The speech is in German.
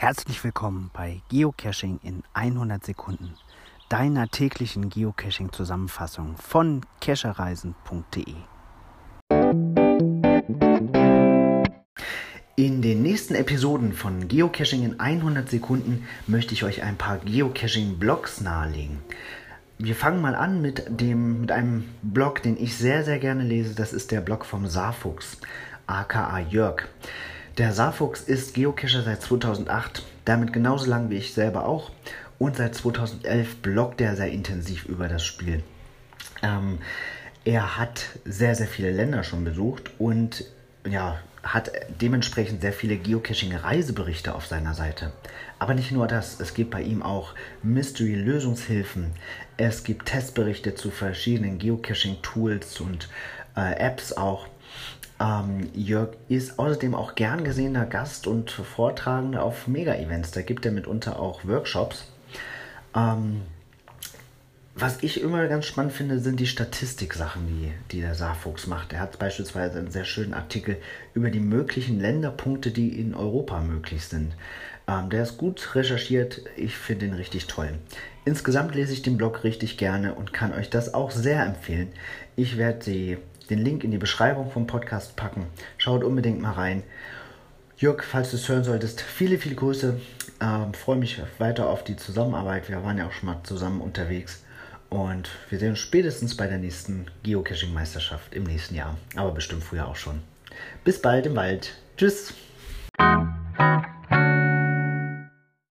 Herzlich willkommen bei Geocaching in 100 Sekunden, deiner täglichen Geocaching-Zusammenfassung von cachereisen.de. In den nächsten Episoden von Geocaching in 100 Sekunden möchte ich euch ein paar Geocaching-Blogs nahelegen. Wir fangen mal an mit, dem, mit einem Blog, den ich sehr, sehr gerne lese. Das ist der Blog vom Saarfuchs, aka Jörg. Der Saarfuchs ist Geocacher seit 2008, damit genauso lang wie ich selber auch. Und seit 2011 bloggt er sehr intensiv über das Spiel. Ähm, er hat sehr, sehr viele Länder schon besucht und ja, hat dementsprechend sehr viele Geocaching-Reiseberichte auf seiner Seite. Aber nicht nur das, es gibt bei ihm auch Mystery-Lösungshilfen. Es gibt Testberichte zu verschiedenen Geocaching-Tools und äh, Apps auch. Ähm, Jörg ist außerdem auch gern gesehener Gast und Vortragender auf Mega-Events. Da gibt er mitunter auch Workshops. Ähm, was ich immer ganz spannend finde, sind die Statistiksachen, die, die der Saarfuchs macht. Er hat beispielsweise einen sehr schönen Artikel über die möglichen Länderpunkte, die in Europa möglich sind. Ähm, der ist gut recherchiert. Ich finde ihn richtig toll. Insgesamt lese ich den Blog richtig gerne und kann euch das auch sehr empfehlen. Ich werde die den Link in die Beschreibung vom Podcast packen. Schaut unbedingt mal rein. Jörg, falls du es hören solltest, viele, viele Grüße. Ähm, freue mich weiter auf die Zusammenarbeit. Wir waren ja auch schon mal zusammen unterwegs. Und wir sehen uns spätestens bei der nächsten Geocaching-Meisterschaft im nächsten Jahr. Aber bestimmt früher auch schon. Bis bald im Wald. Tschüss.